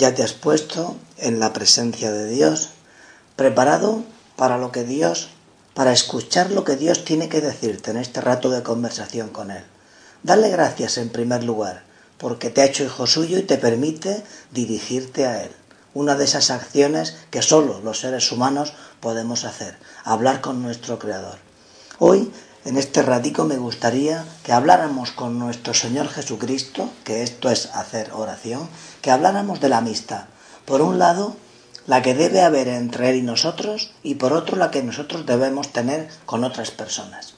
Ya te has puesto en la presencia de Dios, preparado para lo que Dios, para escuchar lo que Dios tiene que decirte en este rato de conversación con Él. Dale gracias en primer lugar, porque te ha hecho hijo suyo y te permite dirigirte a Él. Una de esas acciones que solo los seres humanos podemos hacer, hablar con nuestro Creador. Hoy en este ratico me gustaría que habláramos con nuestro Señor Jesucristo, que esto es hacer oración, que habláramos de la amistad. Por un lado, la que debe haber entre Él y nosotros, y por otro, la que nosotros debemos tener con otras personas.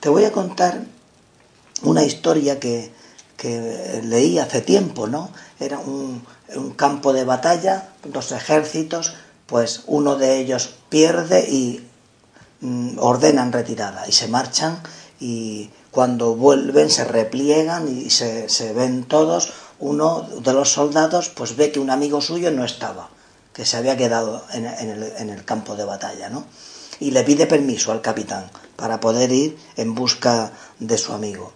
Te voy a contar una historia que, que leí hace tiempo, ¿no? Era un, un campo de batalla, dos ejércitos, pues uno de ellos pierde y ordenan retirada y se marchan y cuando vuelven se repliegan y se, ven todos, uno de los soldados pues ve que un amigo suyo no estaba, que se había quedado en, el, en el, campo de batalla, ¿no? Y le pide permiso al capitán para poder ir en busca de su amigo.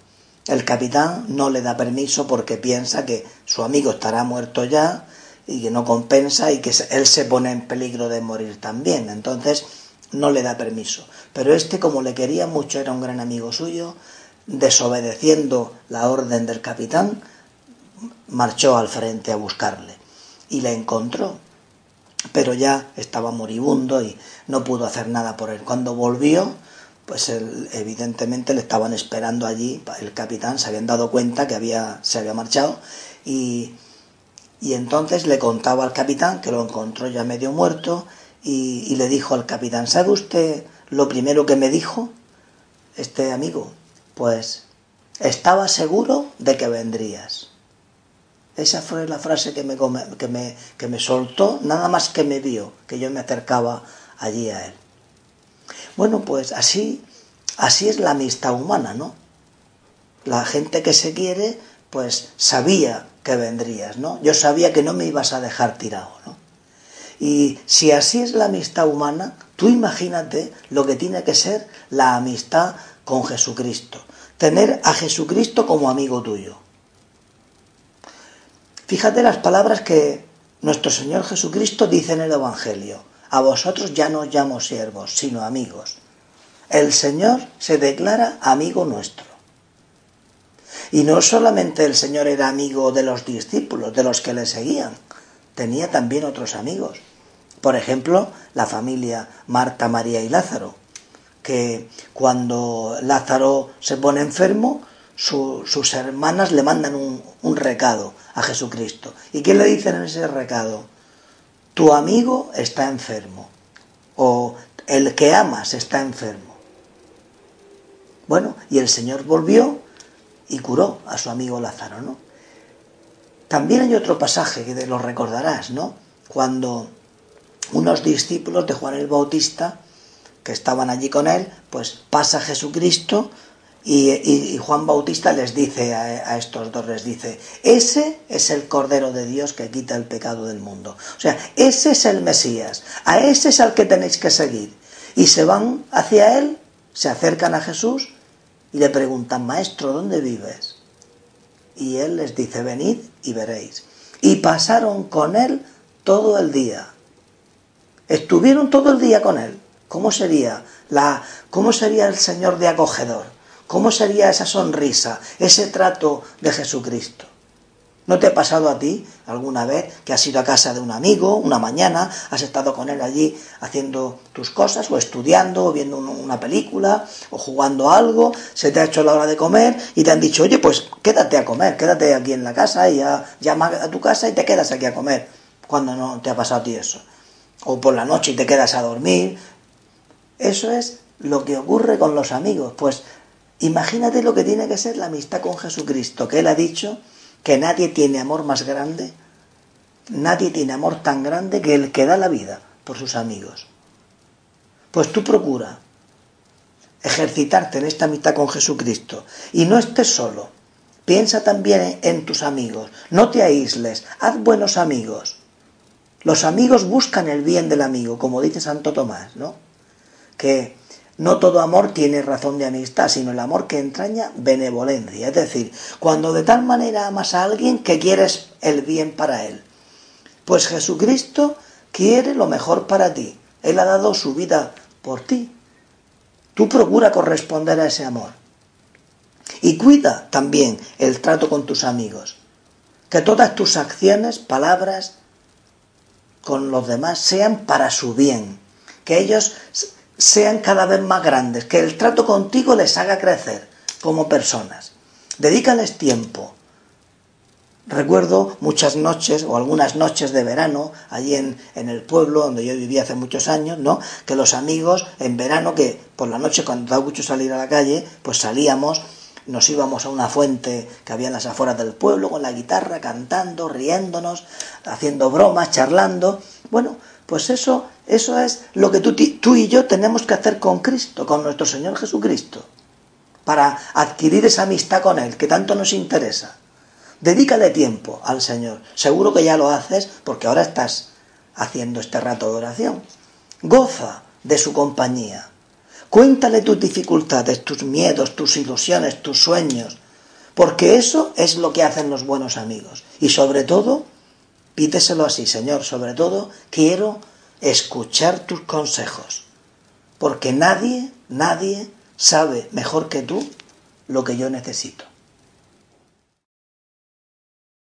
El capitán no le da permiso porque piensa que su amigo estará muerto ya y que no compensa y que él se pone en peligro de morir también. Entonces no le da permiso. Pero este, como le quería mucho, era un gran amigo suyo, desobedeciendo la orden del capitán, marchó al frente a buscarle y le encontró. Pero ya estaba moribundo y no pudo hacer nada por él. Cuando volvió, pues evidentemente le estaban esperando allí, el capitán se habían dado cuenta que había, se había marchado y, y entonces le contaba al capitán que lo encontró ya medio muerto y, le dijo al capitán, ¿sabe usted lo primero que me dijo este amigo? Pues estaba seguro de que vendrías. Esa fue la frase que me, que me, que me soltó, nada más que me vio, que yo me acercaba allí a él. Bueno, pues así, así es la amistad humana, ¿no? La gente que se quiere, pues sabía que vendrías, ¿no? Yo sabía que no me ibas a dejar tirado. Y si así es la amistad humana, tú imagínate lo que tiene que ser la amistad con Jesucristo. Tener a Jesucristo como amigo tuyo. Fíjate las palabras que nuestro Señor Jesucristo dice en el Evangelio. A vosotros ya no llamo siervos, sino amigos. El Señor se declara amigo nuestro. Y no solamente el Señor era amigo de los discípulos, de los que le seguían, tenía también otros amigos. Por ejemplo, la familia Marta, María y Lázaro, que cuando Lázaro se pone enfermo, sus hermanas le mandan un, un recado a Jesucristo. ¿Y qué le dicen en ese recado? Tu amigo está enfermo o el que amas está enfermo. Bueno, y el Señor volvió y curó a su amigo Lázaro, ¿no? También hay otro pasaje que lo recordarás, ¿no? Cuando unos discípulos de Juan el Bautista que estaban allí con él, pues pasa Jesucristo y, Juan Bautista les dice a, a, estos dos, les dice, ese es el Cordero de Dios que quita el pecado del mundo. O sea, ese es el Mesías, a ese es al que tenéis que seguir. Y se van hacia él, se acercan a Jesús y le preguntan, Maestro, ¿dónde vives? Y él les dice, venid y veréis. Y pasaron con él todo el día Estuvieron todo el día con él. ¿Cómo sería la cómo sería el Señor de acogedor? ¿Cómo sería esa sonrisa, ese trato de Jesucristo? ¿No te ha pasado a ti alguna vez que has ido a casa de un amigo una mañana, has estado con él allí haciendo tus cosas o estudiando o viendo una película o jugando algo, se te ha hecho la hora de comer y te han dicho, oye, pues quédate a comer, quédate aquí en la casa y ya, llama a tu casa y te quedas aquí a comer cuando no te ha pasado a ti eso? O por la noche y te quedas a dormir. Eso es lo que ocurre con los amigos. Pues imagínate lo que tiene que ser la amistad con Jesucristo, que Él ha dicho que nadie tiene amor más grande, nadie tiene amor tan grande que el que da la vida por sus amigos. Pues tú procura ejercitarte en esta amistad con Jesucristo y no estés solo. Piensa también en tus amigos, no te aísles, haz buenos amigos. Los amigos buscan el bien del amigo, como dice Santo Tomás, ¿no? Que no todo amor tiene razón de amistad, sino el amor que entraña benevolencia. Es decir, cuando de tal manera amas a alguien que quieres el bien para él. Pues Jesucristo quiere lo mejor para ti. Él ha dado su vida por ti. Tú procura corresponder a ese amor. Y cuida también el trato con tus amigos. Que todas tus acciones, palabras con los demás sean para su bien. Que ellos sean cada vez más grandes. Que el trato contigo les haga crecer como personas. Dedícales tiempo. Recuerdo muchas noches o algunas noches de verano allí en, en, el pueblo donde yo vivía hace muchos años, ¿no? Que los amigos en verano, que por la noche cuando da mucho salir a la calle, pues salíamos nos íbamos a una fuente que había en las afueras del pueblo con la guitarra, cantando, riéndonos, haciendo bromas, charlando. Bueno, pues eso, eso es lo que tú, tú y yo tenemos que hacer con Cristo, con nuestro Señor Jesucristo, para adquirir esa amistad con Él que tanto nos interesa. Dedícale tiempo al Señor. Seguro que ya lo haces porque ahora estás haciendo este rato de oración. Goza de su compañía. Cuéntale tus dificultades, tus miedos, tus ilusiones, tus sueños, porque eso es lo que hacen los buenos amigos. Y sobre todo, pídeselo así, Señor, sobre todo quiero escuchar tus consejos, porque nadie, nadie sabe mejor que tú lo que yo necesito.